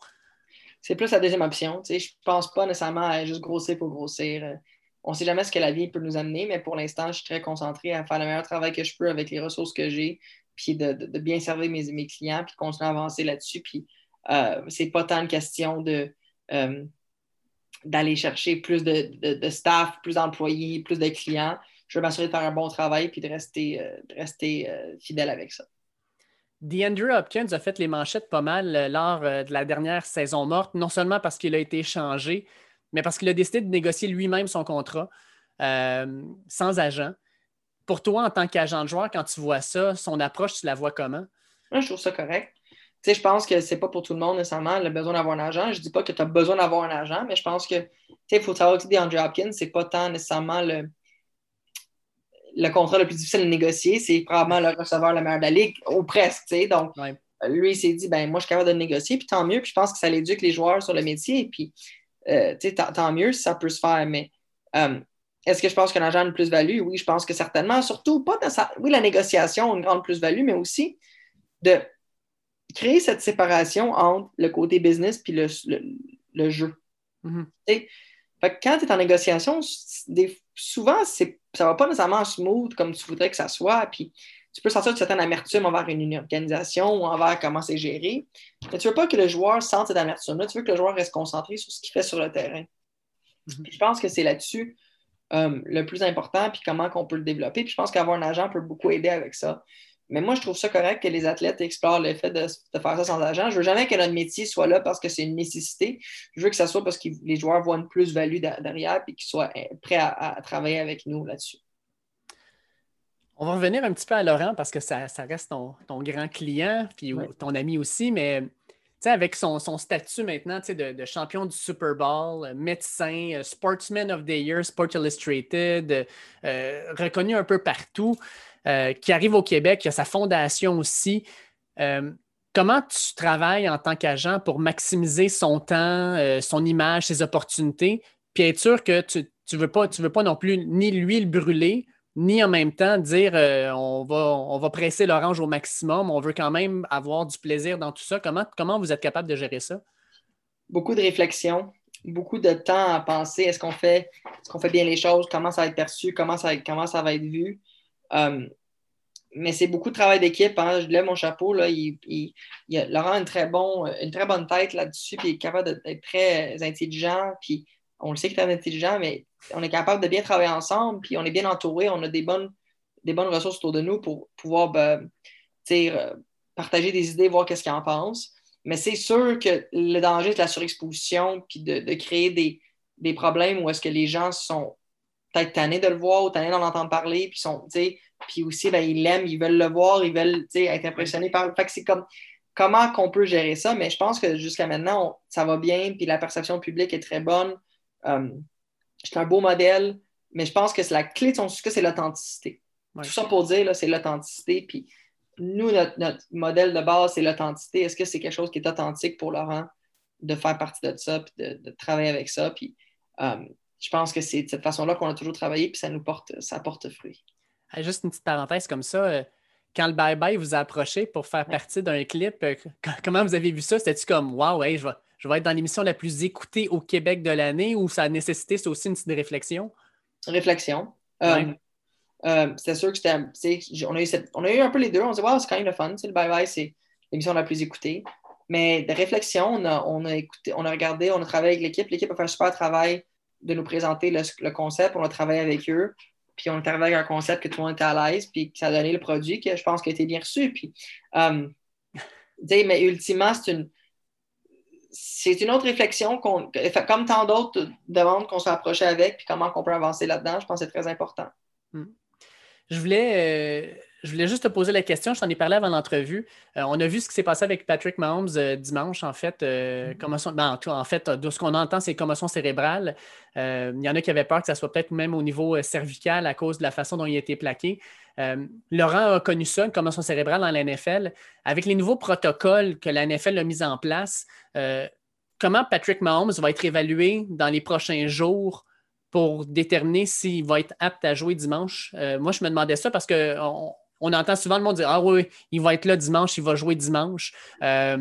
Speaker 2: C'est plus la deuxième option. Je ne pense pas nécessairement à juste grossir pour grossir. On ne sait jamais ce que la vie peut nous amener, mais pour l'instant, je suis très concentré à faire le meilleur travail que je peux avec les ressources que j'ai, puis de, bien servir mes, mes, clients, puis de continuer à avancer là-dessus. Puis euh, c'est pas tant une question de euh, d'aller chercher plus de, staff, plus d'employés, plus de clients. Je veux m'assurer de faire un bon travail puis de rester, euh, rester euh, fidèle avec ça.
Speaker 1: DeAndre Hopkins a fait les manchettes pas mal lors de la dernière saison morte, non seulement parce qu'il a été échangé, mais parce qu'il a décidé de négocier lui-même son contrat sans agent. Pour toi, en tant qu'agent de joueur, quand tu vois ça, son approche, tu la vois comment?
Speaker 2: je trouve ça correct. Tu sais, je pense que c'est pas pour tout le monde nécessairement le besoin d'avoir un agent. Je dis pas que tu as besoin d'avoir un agent, mais je pense que il faut savoir que DeAndre Hopkins, c'est pas tant nécessairement le, le contrat le plus difficile à négocier, c'est probablement le receveur le meilleur de la ligue, ou presque. Donc, lui, il s'est dit, ben moi, je suis capable de négocier, puis tant mieux. Puis je pense que ça l'éduque les joueurs sur le métier, puis euh, tant mieux si ça peut se faire. Mais euh, est-ce que je pense qu'un agent a une plus-value? Oui, je pense que certainement. Surtout, pas dans sa... oui, la négociation a une grande plus-value, mais aussi de créer cette séparation entre le côté business et le, jeu. Mm-hmm. quand tu es en négociation, souvent, ça ne va pas nécessairement smooth comme tu voudrais que ça soit. Puis tu peux sortir de certaine amertume envers une organisation ou envers comment c'est géré. Mais tu ne veux pas que le joueur sente cette amertume-là. Tu veux que le joueur reste concentré sur ce qu'il fait sur le terrain. Mm-hmm. je pense que c'est là-dessus euh, le plus important, puis comment on peut le développer. Puis je pense qu'avoir un agent peut beaucoup aider avec ça. Mais moi, je trouve ça correct que les athlètes explorent le fait de, faire ça sans agent. Je veux jamais que notre métier soit là parce que c'est une nécessité. Je veux que ça soit parce que les joueurs voient une plus-value derrière et qu'ils soient euh, prêts à, travailler avec nous là-dessus.
Speaker 1: On va revenir un petit peu à Laurent parce que ça, reste ton, grand client, puis ton ami aussi, mais avec son, statut maintenant de, champion du Super Bowl, euh, médecin, euh, Sportsman of the Year, Sport Illustrated, euh, reconnu un peu partout, qui arrive au Québec, qui a sa fondation aussi. comment tu travailles en tant qu'agent pour maximiser son temps, son image, ses opportunités, puis être sûr que tu ne veux, pas, tu veux pas non plus ni lui le brûler, ni en même temps dire euh, on, va, on va presser l'orange au maximum, on veut quand même avoir du plaisir dans tout ça. Comment, comment vous êtes capable de gérer ça?
Speaker 2: Beaucoup de réflexion, beaucoup de temps à penser est-ce qu'on fait, est qu'on fait bien les choses, comment ça va être perçu, comment ça, comment ça va être vu? Euh, mais c'est beaucoup de travail d'équipe. Hein. Je lève mon chapeau. Là. Il, Laurent a une très, bon, une très bonne tête là-dessus, puis il est capable d'être très intelligent. Puis on le sait qu'il est intelligent, mais on est capable de bien travailler ensemble, puis on est bien entouré, on a des bonnes, des bonnes ressources autour de nous pour pouvoir ben, euh, partager des idées, voir qu'est-ce qu'ils en pensent. Mais c'est sûr que le danger de la surexposition, puis de, créer des, problèmes où est-ce que les gens sont peut-être tannés de le voir ou tannés d'en entendre parler, puis sont, puis aussi, ben, ils l'aiment, ils veulent le voir, ils veulent être impressionnés par. Fait que c'est comme comment qu'on peut gérer ça, mais je pense que jusqu'à maintenant, ça va bien, puis la perception publique est très bonne. Euh, c'est un beau modèle, mais je pense que la clé de son succès, c'est l'authenticité. Tout ça pour dire, c'est l'authenticité. Puis nous, notre, modèle de base, c'est l'authenticité. Est-ce que c'est quelque chose qui est authentique pour Laurent de faire partie de ça, puis de, travailler avec ça? Puis euh, je pense que c'est de cette façon-là qu'on a toujours travaillé, puis ça nous porte, ça porte fruit.
Speaker 1: Juste une petite parenthèse comme ça. Euh, quand le bye-bye vous a approché pour faire partie d'un clip, euh, comment vous avez vu ça? C'était-tu comme Waouh, ouais, je, vais, je vais être dans l'émission la plus écoutée au Québec de l'année ou ça a nécessité c'est aussi une petite réflexion?
Speaker 2: Réflexion. Euh, c'est sûr que c'était. On, a eu on a eu un peu les deux. On s'est dit, wow, c'est quand même le fun. Le bye-bye, c'est l'émission la plus écoutée. Mais de réflexion, on a, on a, écouté, on a regardé, on a travaillé avec l'équipe. L'équipe a fait un super travail de nous présenter le, concept. On a travaillé avec eux. Puis on est arrivé avec un concept que tout le monde était à l'aise, puis ça a donné le produit que je pense qu'il a été bien reçu. Puis, euh, mais ultimement, c'est une, c'est une autre réflexion, qu'on, comme tant d'autres demandes qu'on s'est approché avec, puis comment on peut avancer là-dedans, je pense que c'est très important. Hmm.
Speaker 1: Je voulais, euh, je voulais juste te poser la question, je t'en ai parlé avant l'entrevue. Euh, on a vu ce qui s'est passé avec Patrick Mahomes euh, dimanche, en fait. Mm-hmm. ben, en, fait, de ce qu'on entend, c'est commotion cérébrale. Il y en a qui avaient peur que ça soit peut-être même au niveau cervical à cause de la façon dont il a été plaqué. Laurent a connu ça, une commotion cérébrale dans la NFL. Avec les nouveaux protocoles que la NFL a mis en place, comment Patrick Mahomes va être évalué dans les prochains jours pour déterminer s'il va être apte à jouer dimanche? moi, je me demandais ça parce que on entend souvent le monde dire Ah oui, il va être là dimanche, il va jouer dimanche. Euh,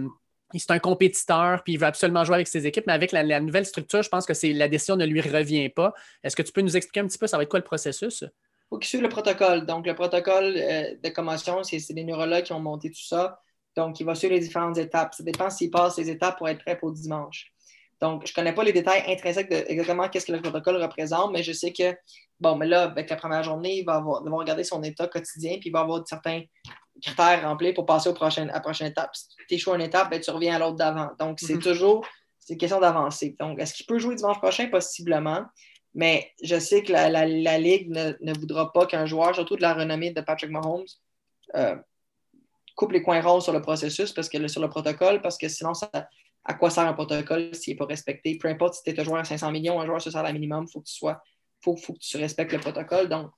Speaker 1: c'est un compétiteur, puis il veut absolument jouer avec ses équipes, mais avec la, nouvelle structure, je pense que la décision ne lui revient pas. Est-ce que tu peux nous expliquer un petit peu, ça va être quoi le processus? Il
Speaker 2: faut qu'il suive le protocole. Donc, le protocole euh, de commotion, c'est les neurologues qui ont monté tout ça. Donc, il va suivre les différentes étapes. Ça dépend s'il passe les étapes pour être prêt pour dimanche. Donc, je ne connais pas les détails intrinsèques de exactement qu'est-ce que le protocole représente, mais je sais que Bon, mais là, avec la première journée, il va, avoir, regarder son état quotidien, puis il va avoir certains critères remplis pour passer au prochain, à la prochaine étape. Si tu échoues à une étape, ben, tu reviens à l'autre d'avant. Donc, c'est mhm. toujours c'est une question d'avancer. Donc, est-ce qu'il peut jouer dimanche prochain? Possiblement. Mais je sais que la, Ligue ne, voudra pas qu'un joueur, surtout de la renommée de Patrick Mahomes, euh, coupe les coins ronds sur le processus, parce que sur le protocole, parce que sinon, ça, à quoi sert un protocole s'il n'est pas respecté? Peu importe si tu es un joueur à 500 millions, un joueur sur salaire minimum, il faut que tu sois faut, faut que tu respectes le protocole. Donc,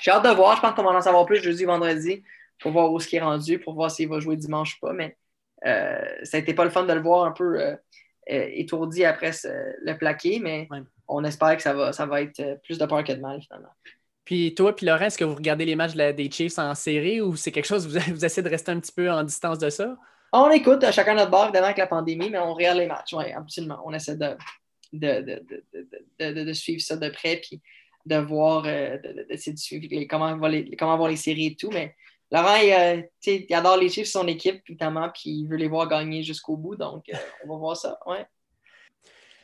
Speaker 2: j'ai hâte de voir. Je pense qu'on va en savoir plus jeudi, vendredi pour voir où ce qui est rendu, pour voir s'il va jouer dimanche ou pas. Mais euh, ça été pas le fun de le voir un peu euh, euh, étourdi après le plaqué, mais on espère que ça va, ça va être plus de peur que de mal finalement.
Speaker 1: Puis toi, puis Laurent, est-ce que vous regardez les matchs des Chiefs en série ou c'est quelque chose, vous, vous essayez de rester un petit peu en distance de ça?
Speaker 2: On écoute chacun notre bord, évidemment, avec la pandémie, mais on regarde les matchs, oui, absolument. On essaie de, de, de, suivre ça de près, puis de voir, euh, d'essayer de, suivre comment, voir les, comment les séries et tout. Mais Laurent, il, euh, il adore les chiffres de son équipe, évidemment, puis il veut les voir gagner jusqu'au bout. Donc, euh, on va voir ça. Ouais.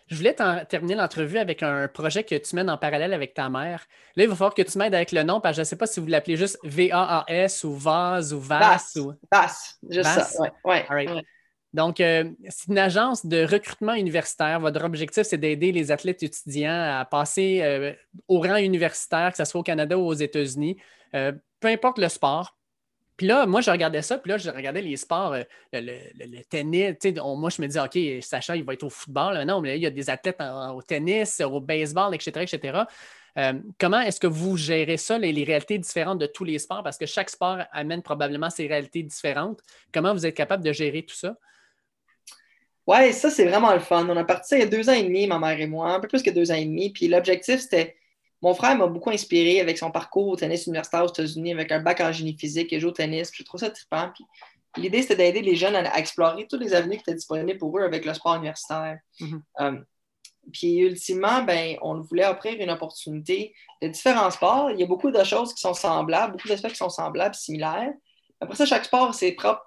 Speaker 1: Je voulais terminer l'entrevue avec un projet que tu mènes en parallèle avec ta mère. Là, il va falloir que tu m'aides avec le nom, parce que je ne sais pas si vous l'appelez juste V-A-A-S ou VAS ou VAS.
Speaker 2: Ou... VAS, juste ça. Ouais, ouais.
Speaker 1: Donc, euh, c'est une agence de recrutement universitaire. Votre objectif, c'est d'aider les athlètes étudiants à passer euh, au rang universitaire, que ce soit au Canada ou aux États-Unis, euh, peu importe le sport. Puis là, moi, je regardais ça, puis là, je regardais les sports, le, tennis. moi, je me dis, OK, Sacha, il va être au football. Non, mais il y a des athlètes au tennis, au baseball, etc., etc. comment est-ce que vous gérez ça, les, les, réalités différentes de tous les sports? Parce que chaque sport amène probablement ses réalités différentes. Comment vous êtes capable de gérer tout ça?
Speaker 2: Ouais, ça, c'est vraiment le fun. On a parti il y a deux ans et demi, ma mère et moi, un peu plus que deux ans et demi. Puis l'objectif, c'était. Mon frère m'a beaucoup inspiré avec son parcours au tennis universitaire aux États-Unis, avec un bac en génie physique et joue au tennis. Je trouve ça trippant. Puis l'idée, c'était d'aider les jeunes à, explorer toutes les avenues qui étaient disponibles pour eux avec le sport universitaire. Mm-hmm. Euh, puis ultimement, ben, on voulait offrir une opportunité de différents sports. Il y a beaucoup de choses qui sont semblables, beaucoup d'aspects qui sont semblables, similaires. Après ça, chaque sport a ses propres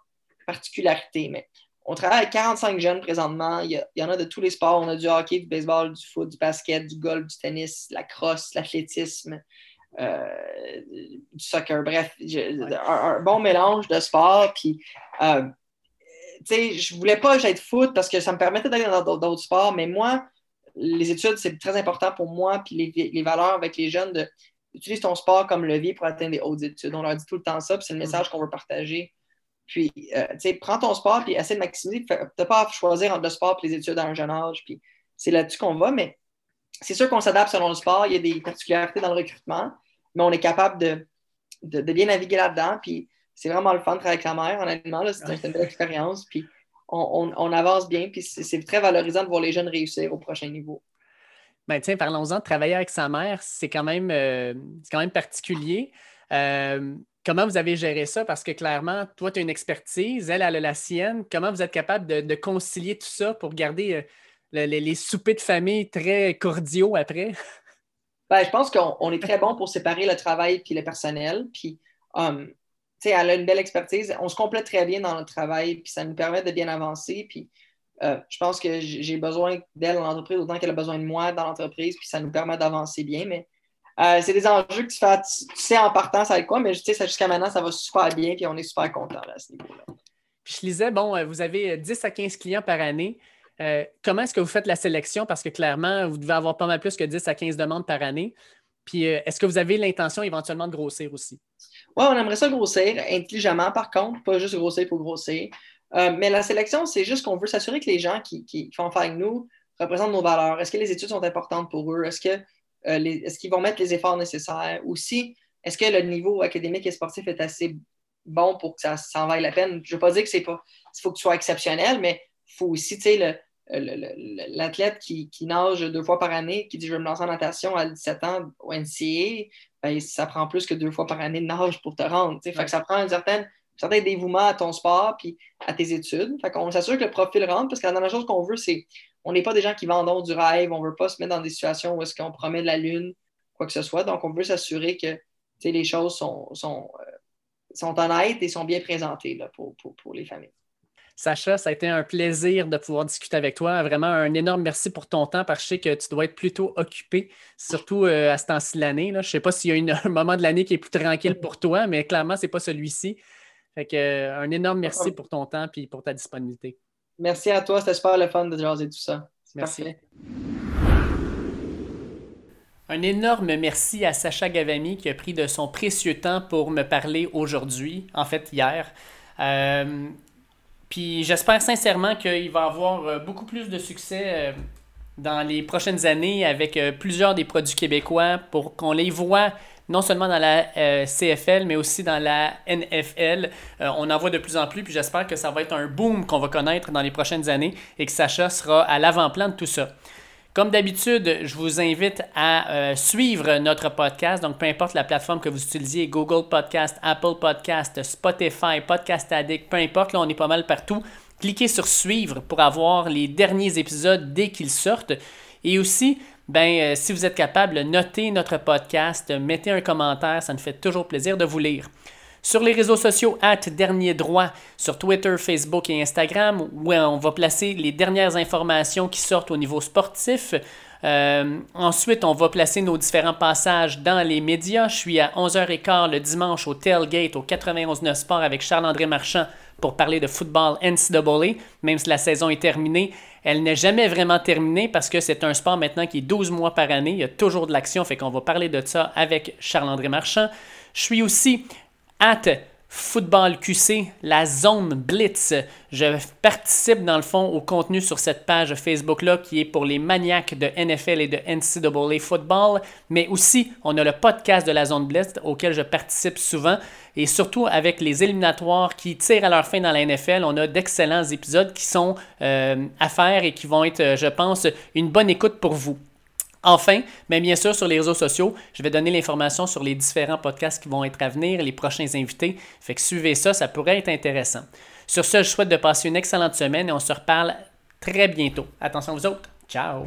Speaker 2: particularités. Mais on travaille avec 45 jeunes présentement. Il y, en a de tous les sports. On a du hockey, du baseball, du foot, du basket, du golf, du tennis, la crosse, l'athlétisme, euh, du soccer. Bref, un, bon mélange de sports. Puis, euh, tu sais, je voulais pas être foot parce que ça me permettait d'aller dans d'autres sports, mais moi, les études, c'est très important pour moi. Puis les, valeurs avec les jeunes de utiliser ton sport comme levier pour atteindre des hautes études. On leur dit tout le temps ça, puis c'est le mm. message qu'on veut partager puis, euh, tu sais, prends ton sport, puis essaie de maximiser. Tu n'as pas à choisir entre le sport et les études à un jeune âge. Puis, c'est là-dessus qu'on va. Mais c'est sûr qu'on s'adapte selon le sport. Il y a des particularités dans le recrutement, mais on est capable de, de, bien naviguer là-dedans. Puis, c'est vraiment le fun de travailler avec la mère, honnêtement. C'est une belle expérience. Puis, on, on, avance bien. Puis, c'est très valorisant de voir les jeunes réussir au prochain niveau.
Speaker 1: Ben, tiens, parlons-en travailler avec sa mère. C'est quand, même, euh, quand même particulier. Euh, comment vous avez géré ça? Parce que clairement, toi, tu as une expertise, elle, elle a la sienne. Comment vous êtes capable de, concilier tout ça pour garder euh, les, soupers de famille très cordiaux après?
Speaker 2: Ben, je pense qu'on est très bon pour séparer le travail et le personnel. Puis, um, elle a une belle expertise. On se complète très bien dans notre travail, puis ça nous permet de bien avancer. Puis, euh, je pense que j'ai besoin d'elle dans l'entreprise autant qu'elle a besoin de moi dans l'entreprise, puis ça nous permet d'avancer bien. Mais euh, c'est des enjeux que tu, fais, tu, sais en partant ça va être quoi, mais tu sais, jusqu'à maintenant, ça va super bien, puis on est super content à ce niveau-là.
Speaker 1: Puis je lisais, bon, euh, vous avez 10 à 15 clients par année. comment est-ce que vous faites la sélection? Parce que clairement, vous devez avoir pas mal plus que 10 à 15 demandes par année. Puis est-ce que vous avez l'intention éventuellement de grossir aussi?
Speaker 2: Oui, on aimerait ça grossir intelligemment, par contre, pas juste grossir pour grossir. Euh, mais la sélection, c'est juste qu'on veut s'assurer que les gens qui, font affaire avec nous représentent nos valeurs. Est-ce que les études sont importantes pour eux? Est-ce que euh, est-ce qu'ils vont mettre les efforts nécessaires? Ou si, est-ce que le niveau académique et sportif est assez bon pour que ça s'en vaille la peine? Je ne veux pas dire que c'est pas. Il faut que tu sois exceptionnel, mais il faut aussi, tu sais, l'athlète qui, nage deux fois par année, qui dit je vais me lancer en natation à 17 ans au NCA, ben, ça prend plus que deux fois par année de nage pour te rendre. Fait que ça prend certaine certain dévouement à ton sport puis à tes études. Fait qu'on s'assure que le profil rentre parce que la dernière chose qu'on veut, c'est on n'est pas des gens qui vendent du rêve, on ne veut pas se mettre dans des situations où est-ce qu'on promet de la lune, quoi que ce soit. Donc, on veut s'assurer que les choses sont, sont, euh, sont honnêtes et sont bien présentées là, pour, pour, les familles.
Speaker 1: Sacha, ça a été un plaisir de pouvoir discuter avec toi. Vraiment un énorme merci pour ton temps parce que je sais que tu dois être plutôt occupé, surtout euh, à ce temps-ci de l'année. Je ne sais pas s'il y a un moment de l'année qui est plus tranquille pour toi, mais clairement, ce n'est pas celui-ci. Fait que, euh, un énorme merci pour ton temps et pour ta disponibilité.
Speaker 2: Merci à toi, c'était super le fun de jaser tout ça. Merci.
Speaker 1: Un énorme merci à Sacha Gavami qui a pris de son précieux temps pour me parler aujourd'hui, en fait hier. Euh, puis j'espère sincèrement qu'il va avoir euh, beaucoup plus de succès dans les prochaines années avec plusieurs des produits québécois pour qu'on les voit non seulement dans la euh, CFL, mais aussi dans la NFL. Euh, on en voit de plus en plus, puis j'espère que ça va être un boom qu'on va connaître dans les prochaines années et que Sacha sera à l'avant-plan de tout ça. Comme d'habitude, je vous invite à euh, suivre notre podcast. Donc, peu importe la plateforme que vous utilisiez, Google Podcast, Apple Podcast, Spotify, Podcast Addict, peu importe, là, on est pas mal partout. Cliquez sur suivre pour avoir les derniers épisodes dès qu'ils sortent. Et aussi, ben, euh, si vous êtes capable, notez notre podcast, mettez un commentaire, ça nous fait toujours plaisir de vous lire. Sur les réseaux sociaux, at Dernier Droit, sur Twitter, Facebook et Instagram, où on va placer les dernières informations qui sortent au niveau sportif. Euh, ensuite, on va placer nos différents passages dans les médias. Je suis à 11h15 le dimanche au Tailgate au 91.9 Sport avec Charles-André Marchand pour parler de football NCAA, même si la saison est terminée. Elle n'est jamais vraiment terminée parce que c'est un sport maintenant qui est 12 mois par année. Il y a toujours de l'action, fait qu'on va parler de ça avec Charles-André Marchand. Je suis aussi at Football QC, la zone Blitz. Je participe dans le fond au contenu sur cette page Facebook-là qui est pour les maniaques de NFL et de NCAA football, mais aussi on a le podcast de la zone Blitz auquel je participe souvent et surtout avec les éliminatoires qui tirent à leur fin dans la NFL, on a d'excellents épisodes qui sont euh, à faire et qui vont être, je pense, une bonne écoute pour vous. Enfin, mais bien sûr, sur les réseaux sociaux, je vais donner l'information sur les différents podcasts qui vont être à venir, les prochains invités. Fait que suivez ça, ça pourrait être intéressant. Sur ce, je souhaite de passer une excellente semaine et on se reparle très bientôt. Attention vous autres. Ciao!